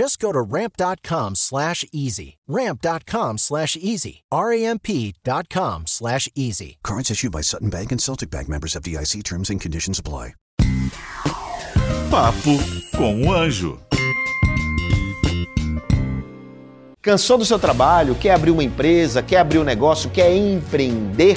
Just go to ramp.com slash easy. Ramp.com slash easy. R-A-M-P.com slash easy. Cards issued by Sutton Bank and Celtic Bank members of DIC terms and conditions apply. Papo com o Anjo. Cansou do seu trabalho? Quer abrir uma empresa? Quer abrir um negócio? Quer empreender?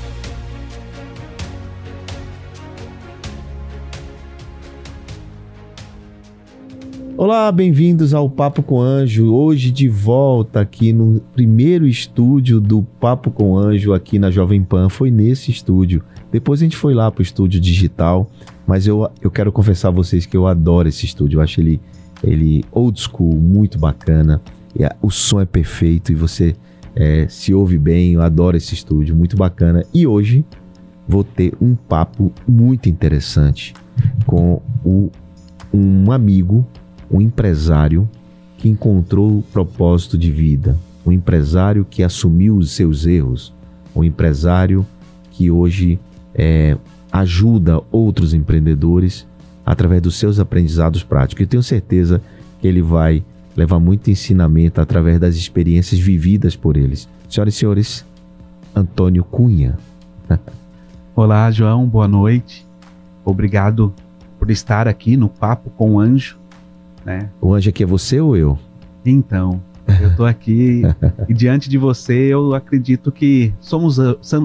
Olá, bem-vindos ao Papo com Anjo. Hoje de volta aqui no primeiro estúdio do Papo com Anjo aqui na Jovem Pan. Foi nesse estúdio. Depois a gente foi lá para o estúdio digital, mas eu, eu quero confessar a vocês que eu adoro esse estúdio. Eu acho ele, ele old school, muito bacana. O som é perfeito e você é, se ouve bem. Eu adoro esse estúdio, muito bacana. E hoje vou ter um papo muito interessante com o, um amigo um empresário que encontrou o propósito de vida, um empresário que assumiu os seus erros, um empresário que hoje é, ajuda outros empreendedores através dos seus aprendizados práticos. Eu tenho certeza que ele vai levar muito ensinamento através das experiências vividas por eles. Senhoras e senhores, Antônio Cunha. Olá, João, boa noite. Obrigado por estar aqui no Papo com o Anjo né? O anjo aqui é você ou eu? Então, eu tô aqui e diante de você eu acredito que somos,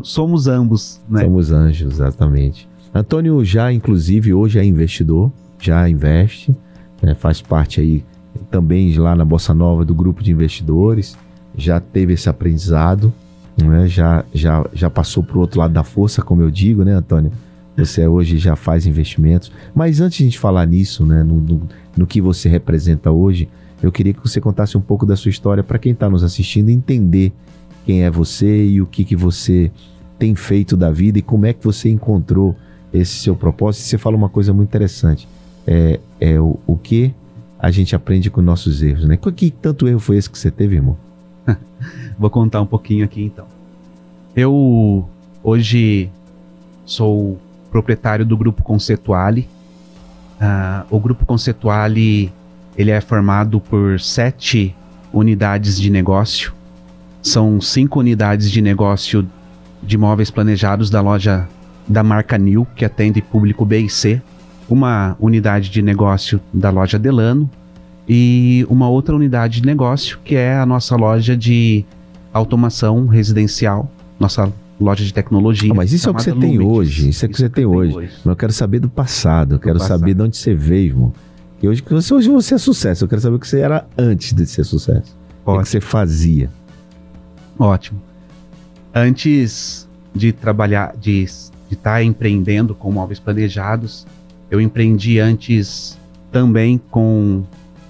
somos ambos, né? Somos anjos, exatamente. Antônio já, inclusive, hoje é investidor, já investe, né? faz parte aí também lá na Bossa Nova do grupo de investidores, já teve esse aprendizado, né? já, já, já passou para o outro lado da força, como eu digo, né, Antônio? Você hoje já faz investimentos. Mas antes de a gente falar nisso, né, no, no, no que você representa hoje, eu queria que você contasse um pouco da sua história para quem está nos assistindo entender quem é você e o que, que você tem feito da vida e como é que você encontrou esse seu propósito. Você fala uma coisa muito interessante. É, é o, o que a gente aprende com nossos erros, né? Que tanto erro foi esse que você teve, irmão? Vou contar um pouquinho aqui então. Eu hoje sou proprietário do Grupo Conceituale. Uh, o Grupo Conceituale ele é formado por sete unidades de negócio. São cinco unidades de negócio de móveis planejados da loja da marca New, que atende público B e C. Uma unidade de negócio da loja Delano e uma outra unidade de negócio que é a nossa loja de automação residencial, nossa loja de tecnologia. Ah, mas isso é o que você tem hoje. Isso é o que você tem hoje. hoje. Mas eu quero saber do passado. Eu do quero passado. saber de onde você veio, irmão. E hoje, hoje você é sucesso. Eu quero saber o que você era antes de ser sucesso. Ótimo. O que você fazia. Ótimo. Antes de trabalhar, de estar tá empreendendo com móveis planejados, eu empreendi antes também com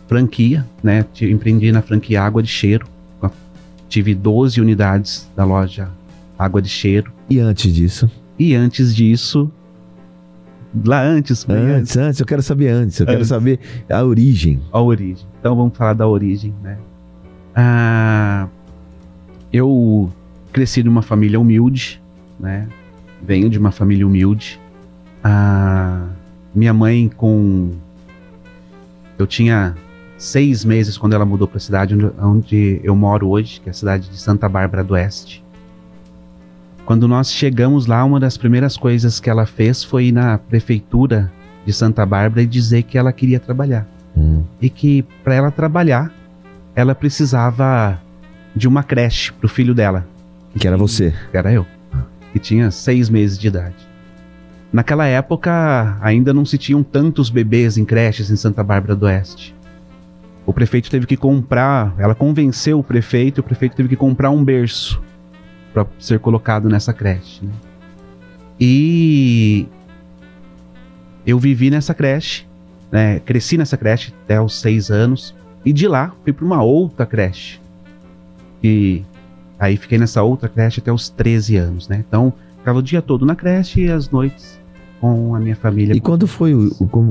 franquia, né? Empreendi na franquia Água de Cheiro. Tive 12 unidades da loja água de cheiro. E antes disso? E antes disso, lá antes, antes, antes, antes, eu quero saber antes, eu antes. quero saber a origem. A origem. Então vamos falar da origem, né? Ah, eu cresci numa família humilde, né? Venho de uma família humilde. Ah, minha mãe com eu tinha seis meses quando ela mudou para a cidade onde, onde eu moro hoje, que é a cidade de Santa Bárbara do Oeste. Quando nós chegamos lá, uma das primeiras coisas que ela fez foi ir na prefeitura de Santa Bárbara e dizer que ela queria trabalhar. Hum. e que para ela trabalhar, ela precisava de uma creche pro filho dela. Que era você. Que era eu, que tinha seis meses de idade. Naquela época, ainda não se tinham tantos bebês em creches em Santa Bárbara do Oeste. O prefeito teve que comprar, ela convenceu o prefeito, e o prefeito teve que comprar um berço para ser colocado nessa creche. né? E eu vivi nessa creche, né? cresci nessa creche até os seis anos, e de lá fui para uma outra creche. E aí fiquei nessa outra creche até os 13 anos, né? Então, ficava o dia todo na creche e as noites com a minha família. E quando foi,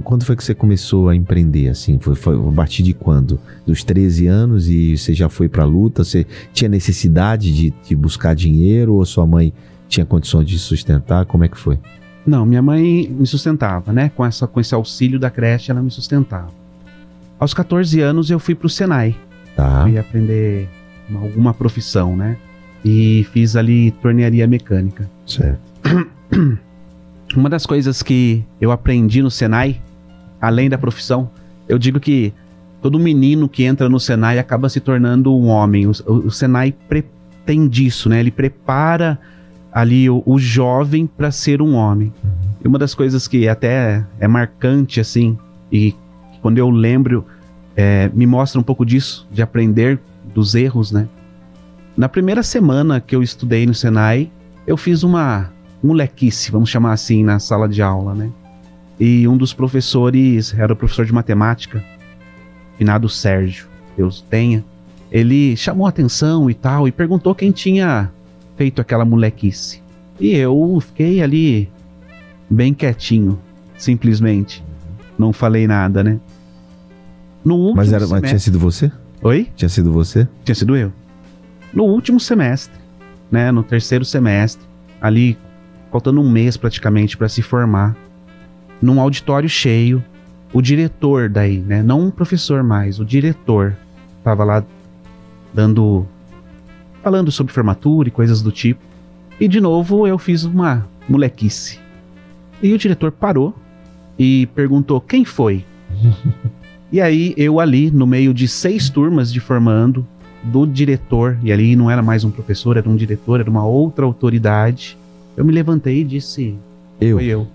quando foi que você começou a empreender, assim? Foi, foi a partir de quando? Dos 13 anos e você já foi pra luta? Você tinha necessidade de, de buscar dinheiro ou sua mãe tinha condições de sustentar? Como é que foi? Não, minha mãe me sustentava, né? Com, essa, com esse auxílio da creche, ela me sustentava. Aos 14 anos, eu fui pro Senai. Tá. Fui aprender uma- alguma profissão, né? E fiz ali tornearia mecânica. Certo. Uma das coisas que eu aprendi no Senai, além da profissão, eu digo que todo menino que entra no Senai acaba se tornando um homem. O, o- Senai pretende isso, né? Ele prepara ali o, o jovem para ser um homem. E uma das coisas que até é marcante, assim, e quando eu lembro, é, me mostra um pouco disso, de aprender dos erros, né? Na primeira semana que eu estudei no Senai, eu fiz uma molequice, vamos chamar assim, na sala de aula, né? E um dos professores, era o professor de matemática, finado Sérgio, Deus tenha, ele chamou a atenção e tal, e perguntou quem tinha feito aquela molequice. E eu fiquei ali bem quietinho, simplesmente. Não falei nada, né? No último Mas, era, mas semestre... tinha sido você? Oi? Tinha sido você? Tinha sido eu. No último semestre, né, no terceiro semestre, ali faltando um mês praticamente para se formar, num auditório cheio, o diretor daí, né, não um professor mais, o diretor tava lá dando falando sobre formatura e coisas do tipo. E de novo eu fiz uma molequice. E o diretor parou e perguntou quem foi. e aí eu ali no meio de seis turmas de formando, do diretor, e ali não era mais um professor, era um diretor, era uma outra autoridade. Eu me levantei e disse: Eu. Foi eu.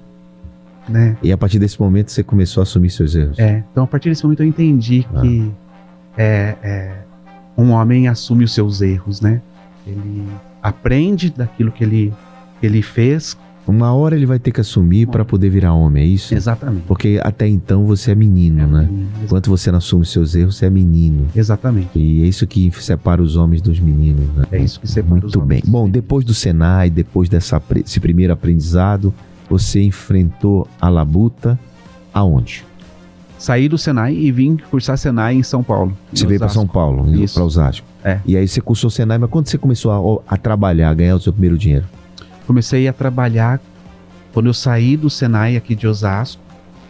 Né? E a partir desse momento você começou a assumir seus erros. É, então a partir desse momento eu entendi Ah. que é, é, um homem assume os seus erros, né? Ele aprende daquilo que ele, que ele fez. Uma hora ele vai ter que assumir pra poder virar homem, é isso? Exatamente. Porque até então você é menino, né? Exa- Enquanto você não assume seus erros, você é menino. Exatamente. E é isso que separa os homens dos meninos, né? É isso que separa os Muito bem. homens. Bom, depois do Senai, depois dessa, apre- esse primeiro aprendizado, você enfrentou a labuta aonde? Saí do Senai e vim cursar Senai em São Paulo. em Você veio para Osasco. São Paulo, para Osasco. É. E aí você cursou Senai, mas quando você começou a, a trabalhar, a ganhar o seu primeiro dinheiro? Comecei a trabalhar quando eu saí do Senai aqui de Osasco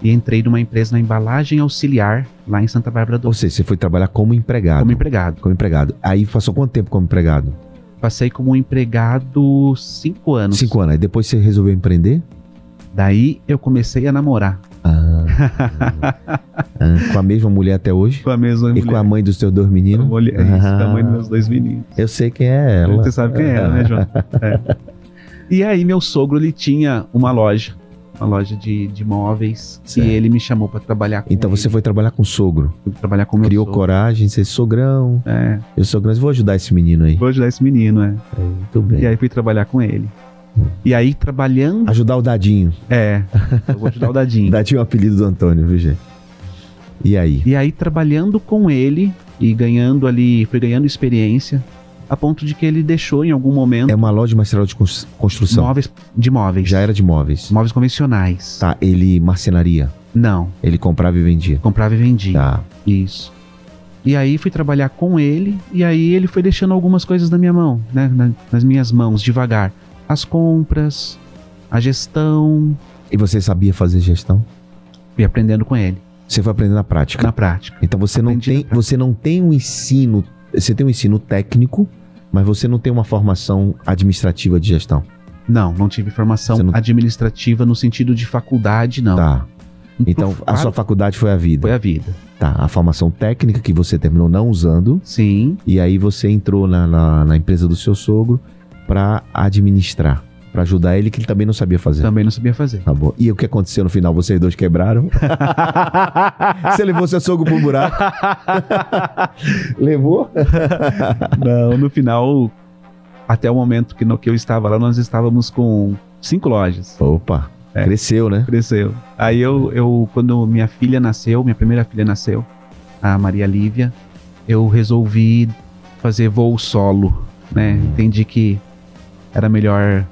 e entrei numa empresa na embalagem auxiliar lá em Santa Bárbara do Ou seja, você foi trabalhar como empregado. como empregado. Como empregado. Aí passou quanto tempo como empregado? Passei como empregado cinco anos. Cinco anos. Aí depois você resolveu empreender? Daí eu comecei a namorar Ah. Ah, com a mesma mulher até hoje? com a mesma E com a mãe dos teus dois meninos? mulher. É isso, com a mãe dos Ah. meus dois meninos. Eu sei quem é ela. Você sabe quem é, né, João? É. E aí meu sogro ele tinha uma loja, uma loja de, de móveis, Certo. e ele me chamou para trabalhar com Então você ele. foi trabalhar com o sogro. Fui trabalhar com Criou sogro. coragem, você sogrão. É, Eu sogrão, vou ajudar esse menino aí. vou ajudar esse menino, é. Muito bem. E aí fui trabalhar com ele. E aí trabalhando, Ajudar o Dadinho. é, eu vou ajudar o Dadinho. Dadinho é o apelido do Antônio, viu, gente? E aí? E aí trabalhando com ele e ganhando ali, fui ganhando experiência, a ponto de que ele deixou em algum momento É uma loja de material de cons- construção. móveis de móveis. Já era de móveis. Móveis convencionais. Tá, ele marcenaria. Não, Ele comprava e vendia. comprava e vendia. Tá. Isso. E aí fui trabalhar com ele, e aí ele foi deixando algumas coisas na minha mão, né? na- nas minhas mãos, devagar. As compras, a gestão, E você sabia fazer gestão? fui aprendendo com ele, Você foi aprender na prática. na prática. Então você não Aprendi na tem, você não tem um ensino, você tem um ensino técnico, mas você não tem uma formação administrativa de gestão. Não, não tive formação não- administrativa no sentido de faculdade, não. Tá. Então, a sua faculdade foi a vida. Foi a vida. Tá, a formação técnica que você terminou não usando, Sim, e aí você entrou na, na, na empresa do seu sogro pra administrar, pra ajudar ele, que ele também não sabia fazer. também não sabia fazer. Tá bom. E o que aconteceu no final? Vocês dois quebraram? você levou seu sogro pro buraco? levou? Não, no final, até o momento que, no, que eu estava lá, nós estávamos com cinco lojas. Opa, É. cresceu, né? Cresceu. Aí eu, eu, quando minha filha nasceu, minha primeira filha nasceu, a Maria Lívia, eu resolvi fazer voo solo, né? Entendi que era melhor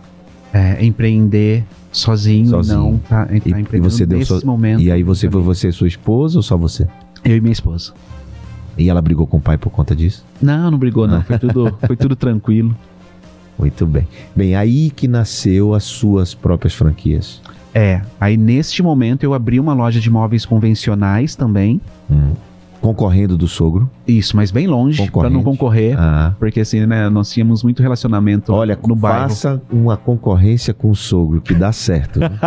é, empreender sozinho, Sozinho. não tá, tá E- e empreendendo você deu nesse so- momento. E aí você foi você e sua esposa ou só você? Eu e minha esposa. E ela brigou com o pai por conta disso? Não, não brigou não, foi tudo, foi tudo tranquilo. Muito bem. Bem, aí que nasceu as suas próprias franquias. É, aí neste momento eu abri uma loja de móveis convencionais também, Hum. Concorrendo do sogro. isso, mas bem longe, para não concorrer. Ah. Porque assim, né, nós tínhamos muito relacionamento Olha, no bairro. faça uma concorrência com o sogro, que dá certo. né?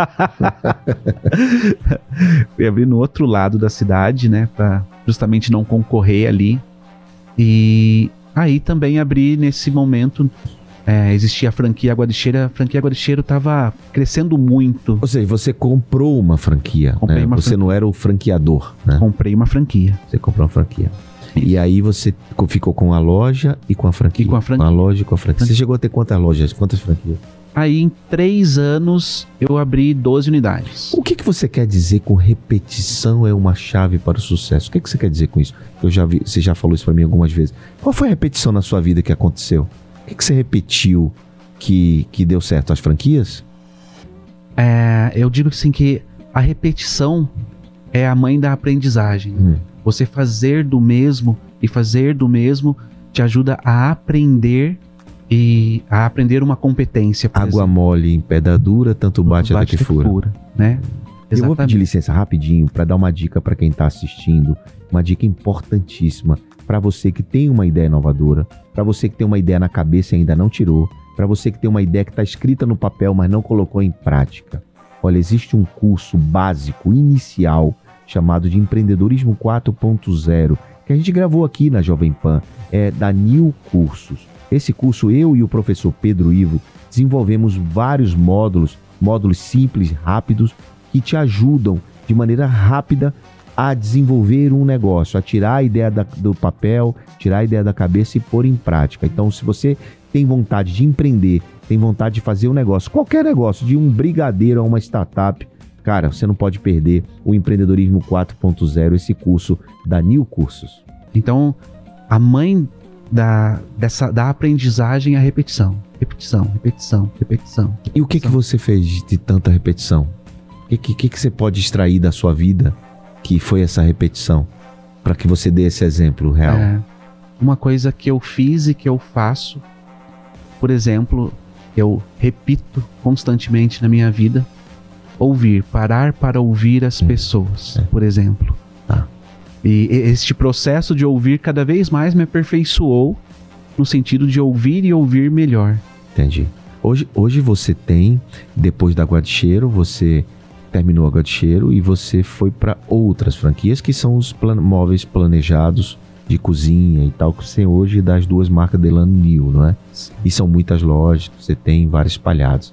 Fui abrir no outro lado da cidade, né, pra justamente não concorrer ali. E aí também abri nesse momento, é, existia a franquia Água de Cheiro, a franquia Água de Cheiro tava crescendo muito. Ou seja, você comprou uma franquia. Comprei né? uma Você franquia. não era o franqueador, né? Comprei uma franquia. Você comprou uma franquia. E aí você co- ficou com a loja e com a franquia. E com a franquia. loja e com a franquia. Você chegou a ter quantas lojas? Quantas franquias? Aí em três anos eu abri 12 unidades. O que, que você quer dizer com repetição é uma chave para o sucesso? O que, que você quer dizer com isso? Eu já vi, você já falou isso para mim algumas vezes. Qual foi a repetição na sua vida que aconteceu? O que, que você repetiu que, que deu certo? As franquias? É, eu digo assim que a repetição é a mãe da aprendizagem. Hum. Você fazer do mesmo e fazer do mesmo te ajuda a aprender e a aprender uma competência. Água exemplo. mole em pedra dura, tanto bate, até que fura. né? Eu vou pedir Exatamente. licença rapidinho para dar uma dica para quem está assistindo, uma dica importantíssima para você que tem uma ideia inovadora, para você que tem uma ideia na cabeça e ainda não tirou, para você que tem uma ideia que está escrita no papel, mas não colocou em prática. Olha, existe um curso básico, inicial, chamado de Empreendedorismo 4.0, que a gente gravou aqui na Jovem Pan, é da New Cursos. Esse curso, eu e o professor Pedro Ivo desenvolvemos vários módulos, módulos simples, rápidos, que te ajudam de maneira rápida a desenvolver um negócio, a tirar a ideia da- do papel, tirar a ideia da cabeça e pôr em prática. Então, se você tem vontade de empreender, tem vontade de fazer um negócio, qualquer negócio, de um brigadeiro a uma startup, cara, você não pode perder o Empreendedorismo 4.0, esse curso da New Cursos. Então, a mãe da, dessa, da aprendizagem é a repetição. Repetição, repetição, repetição. E o que, que você fez de tanta repetição? O que, que, que você pode extrair da sua vida que foi essa repetição? Para que você dê esse exemplo real. É, uma coisa que eu fiz e que eu faço, por exemplo, eu repito constantemente na minha vida, ouvir, parar para ouvir as pessoas, por exemplo. Tá. E este processo de ouvir cada vez mais me aperfeiçoou no sentido de ouvir e ouvir melhor. Entendi. Hoje, hoje você tem, depois da Água de Cheiro, você terminou a Água de Cheiro e você foi para outras franquias que são os plan- móveis planejados de cozinha e tal, que você tem hoje das duas marcas Delano New, não é? E são muitas lojas, você tem vários espalhados.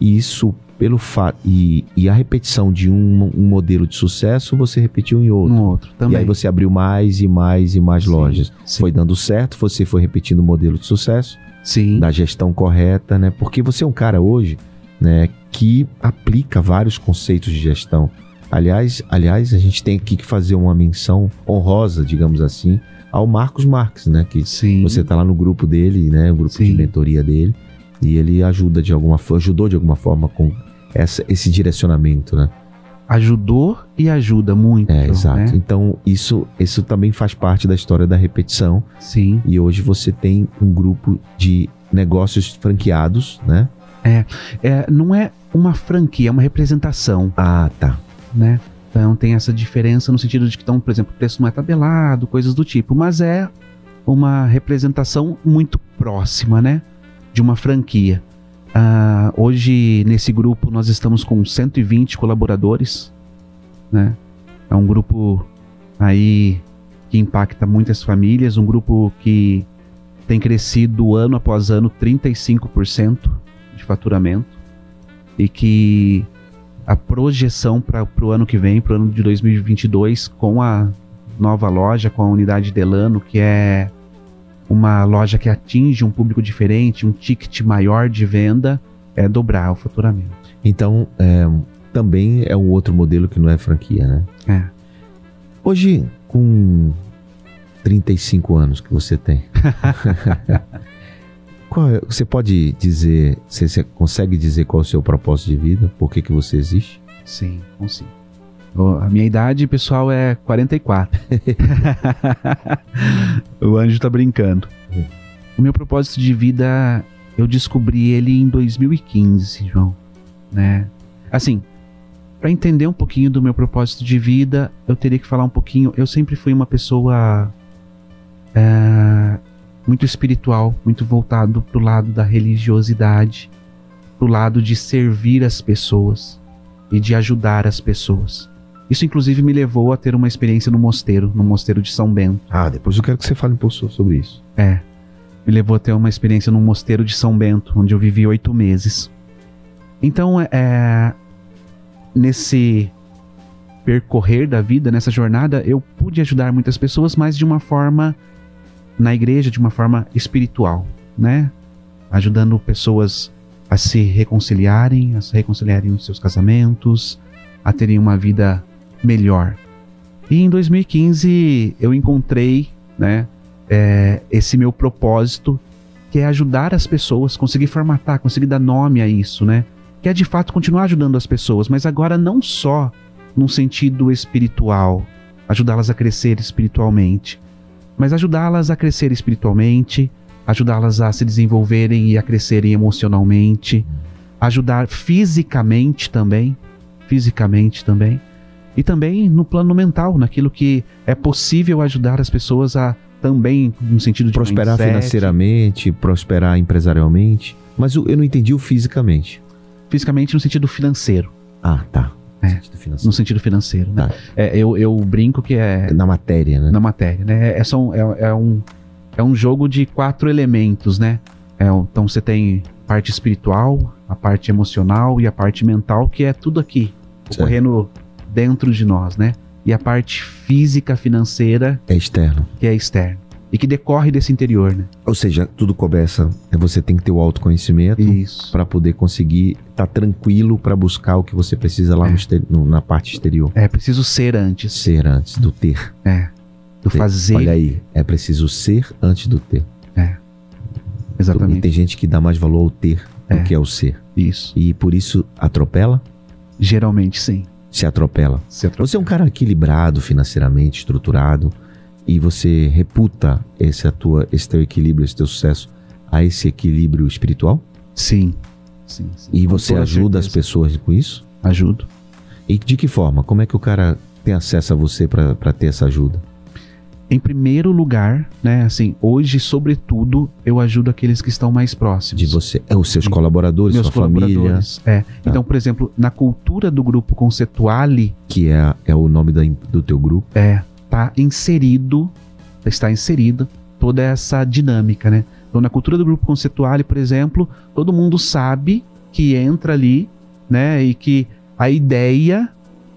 E isso, pelo fato. E, e a repetição de um, um modelo de sucesso, você repetiu em outro. No outro também. E aí você abriu mais e mais e mais Sim, lojas. sim. Foi dando certo, você foi repetindo o modelo de sucesso Sim. da gestão correta, né? Porque você é um cara hoje, né, que aplica vários conceitos de gestão. Aliás, aliás, a gente tem aqui que fazer uma menção honrosa, digamos assim, ao Marcos Marques, né, que Sim. você tá lá no grupo dele, né, o grupo de Sim. mentoria dele, e ele ajuda de alguma forma, ajudou de alguma forma com essa, esse direcionamento, né? Ajudou e ajuda muito. É, exato. né? Então, isso, isso também faz parte da história da repetição. Sim. E hoje você tem um grupo de negócios franqueados, né? É, não é uma franquia, é uma representação. Ah, tá. né? Então tem essa diferença no sentido de que, então, por exemplo, o preço não é tabelado, coisas do tipo, mas é uma representação muito próxima, né? De uma franquia. Ah, hoje, nesse grupo, nós estamos com 120 colaboradores, né? É um grupo aí que impacta muitas famílias, um grupo que tem crescido ano após ano 35% de faturamento e que a projeção para o ano que vem, para o ano de 2022, com a nova loja, com a unidade Delano, que é uma loja que atinge um público diferente, um ticket maior de venda, é dobrar o faturamento. Então, é, também é um outro modelo que não é franquia, né? É. Hoje, com 35 anos que você tem, qual é- você pode dizer, você, você consegue dizer qual é o seu propósito de vida? Por que, que você existe? Sim, consigo. A minha idade, pessoal, é 44. o anjo tá brincando. O meu propósito de vida, eu descobri ele em 2015, João. Né? Assim, para entender um pouquinho do meu propósito de vida, eu teria que falar um pouquinho. Eu sempre fui uma pessoa é, muito espiritual, muito voltado pro lado da religiosidade, pro lado de servir as pessoas e de ajudar as pessoas. Isso, inclusive, me levou a ter uma experiência no mosteiro, no mosteiro de São Bento. Ah, depois eu quero que você fale um pouco so- sobre isso. É, me levou a ter uma experiência no mosteiro de São Bento, onde eu vivi oito meses. Então, é, nesse percorrer da vida, nessa jornada, eu pude ajudar muitas pessoas, mas de uma forma na igreja, de uma forma espiritual, né? Ajudando pessoas a se reconciliarem, a se reconciliarem nos seus casamentos, a terem uma vida melhor. E em 2015 eu encontrei, né, é, esse meu propósito, que é ajudar as pessoas, conseguir formatar, conseguir dar nome a isso, né? Que é de fato continuar ajudando as pessoas, mas agora não só num sentido espiritual, ajudá-las a crescer espiritualmente, mas ajudá-las a crescer espiritualmente, ajudá-las a se desenvolverem e a crescerem emocionalmente, ajudar fisicamente também, fisicamente também, e também no plano mental, naquilo que é possível ajudar as pessoas a também no sentido de Prosperar mindset, financeiramente, prosperar empresarialmente. Mas eu eu não entendi o fisicamente. fisicamente no sentido financeiro, Ah, tá. É. Sentido financeiro. no sentido financeiro, né? Tá. É, eu, eu brinco que é Na matéria, né? na matéria, né? É, só um- é, é um, é um jogo de quatro elementos, né? É, então você tem parte espiritual, a parte emocional e a parte mental, que é tudo aqui, Certo. ocorrendo dentro de nós, né? E a parte física, financeira, É externo. que é externa. E que decorre desse interior, né? Ou seja, tudo começa. É você tem que ter o autoconhecimento para poder conseguir estar tranquilo para buscar o que você precisa lá É. no no- na parte exterior. É preciso ser antes. Ser antes do ter. É. Do Ter. fazer. Olha aí, é preciso ser antes do ter. E Exatamente. tem gente que dá mais valor ao ter É. do que ao ser. Isso. E por isso atropela, Geralmente sim. se atropela. Se atro- Você é um cara equilibrado financeiramente, estruturado, e você reputa esse, a tua, esse teu equilíbrio, esse teu sucesso a esse equilíbrio espiritual? Sim. Sim, sim. E Com você ajuda as certeza. pessoas com isso? Ajudo. E de que forma? Como é que o cara tem acesso a você para ter essa ajuda? Em primeiro lugar, né, assim, hoje, sobretudo, eu ajudo aqueles que estão mais próximos. De você? É os seus colaboradores, meus sua família, Tá. colaboradores. É. Então, por exemplo, na cultura do grupo Conceituale, que é, é o nome da, do teu grupo. é, tá inserido, está inserida toda essa dinâmica, né? Então, na cultura do grupo Conceituale, por exemplo, todo mundo sabe que entra ali, né, e que a ideia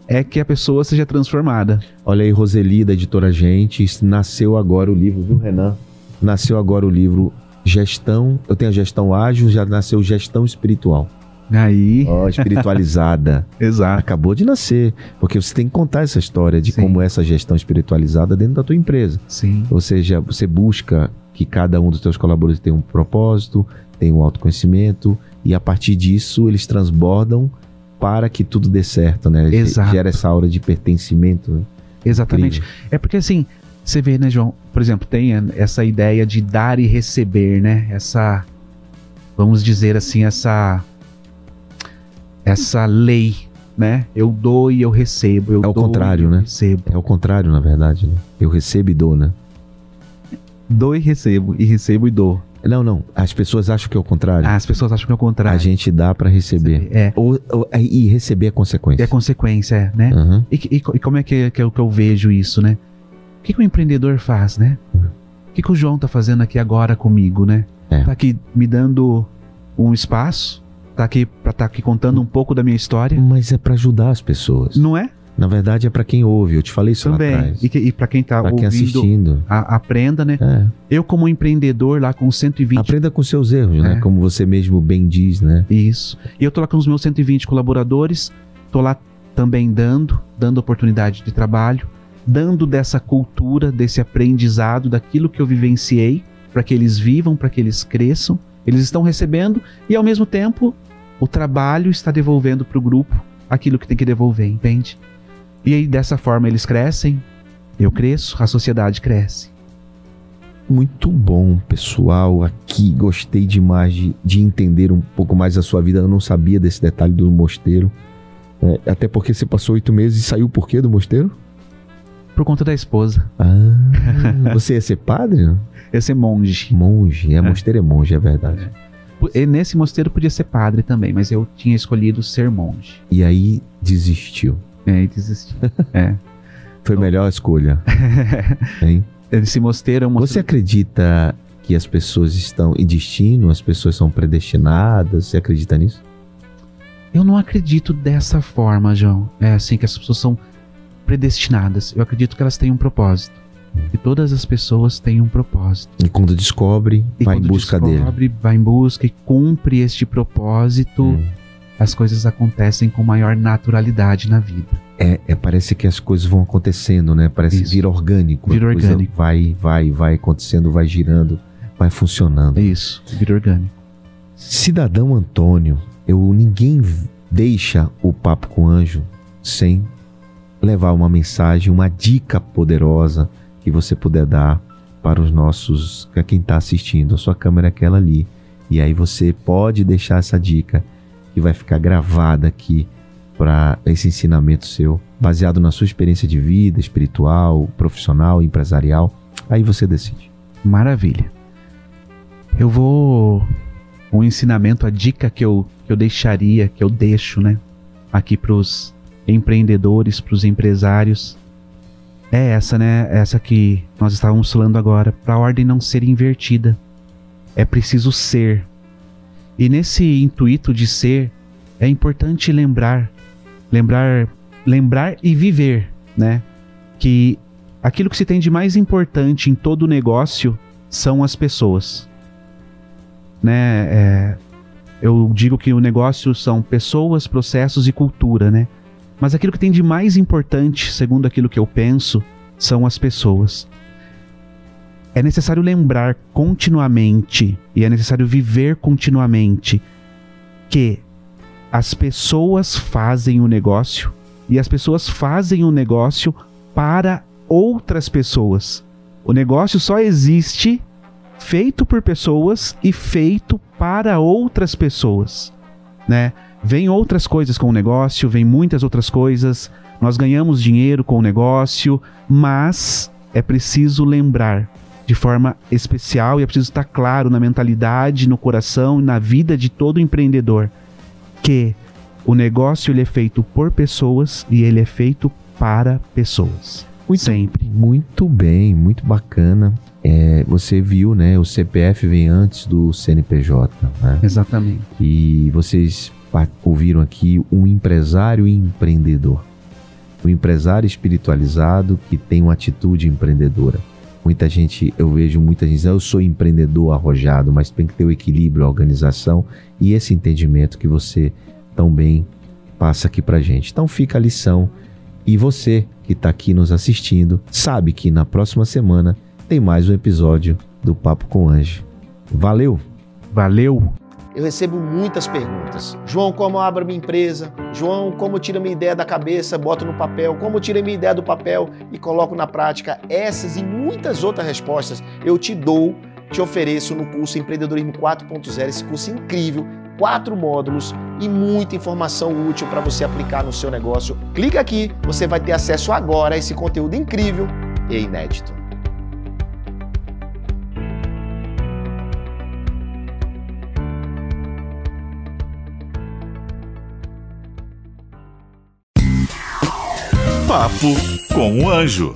é que a pessoa seja transformada. Olha aí, Roseli, da editora Gente, nasceu agora o livro, viu, Renan? Nasceu agora o livro Gestão. Eu tenho a gestão ágil, já nasceu Gestão Espiritual. Aí, Ó, espiritualizada. exato. Acabou de nascer. Porque você tem que contar essa história de Sim. como é essa gestão espiritualizada dentro da tua empresa. Sim. Ou seja, você busca que cada um dos teus colaboradores tenha um propósito, tenha um autoconhecimento, e a partir disso eles transbordam para que tudo dê certo, né? Exato. Gera essa aura de pertencimento. Né? Exatamente. Incrível. É porque assim, você vê, né, João? Por exemplo, tem essa ideia de dar e receber, né? Essa, vamos dizer assim, essa, essa lei, né? Eu dou e eu recebo. Eu É o dou contrário, e eu né? Recebo. É o contrário, na verdade. Né? Eu recebo e dou, né? Dou e recebo, e recebo e dou. Não, não. As pessoas acham que é o contrário. Ah, as pessoas acham que é o contrário. A gente dá pra receber. É. Ou, ou- e receber é consequência. É consequência, é, né? Aham. E, e e como é que, que, eu, que eu vejo isso, né? O que, que o empreendedor faz, né? O que, que o João tá fazendo aqui agora comigo, né? É. Tá aqui me dando um espaço, tá aqui pra estar aqui contando um pouco da minha história, Mas é pra ajudar as pessoas. não é? Na verdade é pra quem ouve. Eu te falei isso lá Também. atrás. E, que, e para quem tá Pra quem ouvindo, assistindo. a- aprenda, né? É. Eu como empreendedor lá com 120 Aprenda com seus erros, né? É. Como você mesmo bem diz, né? Isso. E eu tô lá com os meus 120 colaboradores, tô lá também dando, dando oportunidade de trabalho, dando dessa cultura, desse aprendizado, daquilo que eu vivenciei, para que eles vivam, para que eles cresçam. Eles estão recebendo e ao mesmo tempo o trabalho está devolvendo para o grupo aquilo que tem que devolver, entende? E aí dessa forma eles crescem, eu cresço, a sociedade cresce. Muito bom, pessoal. Aqui gostei demais de, de entender um pouco mais a sua vida. Eu não sabia desse detalhe do mosteiro. É, até porque você passou oito meses e saiu por quê do mosteiro? Por conta da esposa. Ah, você ia ser padre? não? Eu ser monge. Monge. É, mosteiro é monge, é verdade. E nesse mosteiro podia ser padre também, mas eu tinha escolhido ser monge. E aí desistiu. É, e desisti. é. Foi a melhor escolha. Hein? Esse mosteiro é um Você mosteiro. acredita que as pessoas estão em destino, as pessoas são predestinadas? Você acredita nisso? Eu não acredito dessa forma, João. É assim que as pessoas são predestinadas. Eu acredito que elas têm um propósito. E todas as pessoas têm um propósito. E quando descobre, E vai em quando busca dele. descobre, vai em busca e cumpre este propósito, Hum. as coisas acontecem com maior naturalidade na vida. É, é, parece que as coisas vão acontecendo, né? Parece que Isso. vira orgânico. Vira orgânico. Vai, vai, vai acontecendo, vai girando, vai funcionando. Isso, vida orgânica. Cidadão Antônio, eu ninguém deixa o papo com anjo sem levar uma mensagem, uma dica poderosa que você puder dar para os nossos, para quem está assistindo. A sua câmera é aquela ali. E aí você pode deixar essa dica que vai ficar gravada aqui para esse ensinamento seu, baseado na sua experiência de vida, espiritual, profissional, empresarial. Aí você decide. Maravilha. Eu vou. Um ensinamento, a dica que eu, que eu deixaria, que eu deixo, né? Aqui pros empreendedores, pros empresários. É essa, né? Essa que nós estávamos falando agora. Para a ordem não ser invertida. É preciso ser. E nesse intuito de ser, é importante lembrar, lembrar, lembrar e viver, né? Que aquilo que se tem de mais importante em todo negócio são as pessoas. Né? É, eu digo que o negócio são pessoas, processos e cultura, né? Mas aquilo que tem de mais importante, segundo aquilo que eu penso, são as pessoas. É necessário lembrar continuamente e é necessário viver continuamente que as pessoas fazem o negócio e as pessoas fazem o negócio para outras pessoas. O negócio só existe feito por pessoas e feito para outras pessoas, né? Vem outras coisas com o negócio, vem muitas outras coisas. Nós ganhamos dinheiro com o negócio, mas é preciso lembrar de forma especial e é preciso estar claro na mentalidade, no coração e na vida de todo empreendedor que o negócio ele é feito por pessoas e ele é feito para pessoas. Muito Sempre. Muito bem, muito bacana. É, você viu, né? O CPF vem antes do CNPJ, né? Exatamente. E vocês ouviram aqui um empresário empreendedor. Um empresário espiritualizado que tem uma atitude empreendedora. Muita gente, eu vejo muita gente dizendo, eu sou empreendedor arrojado, mas tem que ter o equilíbrio, a organização e esse entendimento que você tão bem passa aqui pra gente. Então fica a lição. E você que está aqui nos assistindo, sabe que na próxima semana tem mais um episódio do Papo com Anjo. Valeu! Valeu. Eu recebo muitas perguntas. João, como abro minha empresa? João, como eu tiro minha ideia da cabeça, boto no papel? Como eu tiro minha ideia do papel e coloco na prática? Essas e muitas outras respostas eu te dou, te ofereço no curso Empreendedorismo 4.0, esse curso incrível, quatro módulos e muita informação útil para você aplicar no seu negócio. Clica aqui, você vai ter acesso agora a esse conteúdo incrível e inédito. Papo com o Anjo.